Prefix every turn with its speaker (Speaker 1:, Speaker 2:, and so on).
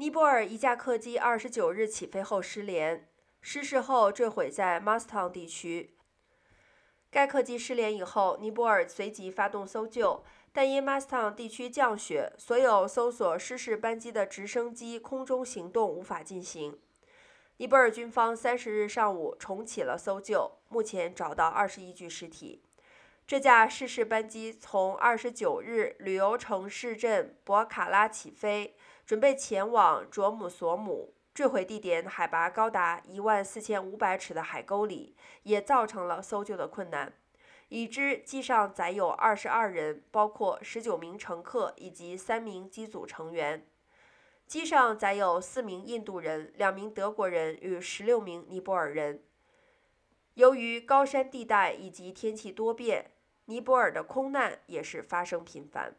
Speaker 1: 尼泊尔一架客机二十九日起飞后失联，失事后坠毁在 Mastang 地区。该客机失联以后，尼泊尔随即发动搜救，但因 Mastang 地区降雪，所有搜索失事班机的直升机空中行动无法进行。尼泊尔军方三十日上午重启了搜救，目前找到二十一具尸体。这架失事班机从二十九日旅游城市镇博卡拉起飞，准备前往卓姆索姆。坠毁地点海拔高达一万四千五百尺的海沟里，也造成了搜救的困难。已知机上载有二十二人，包括十九名乘客以及三名机组成员。机上载有四名印度人、两名德国人与十六名尼泊尔人。由于高山地带以及天气多变，尼泊尔的空难也是发生频繁。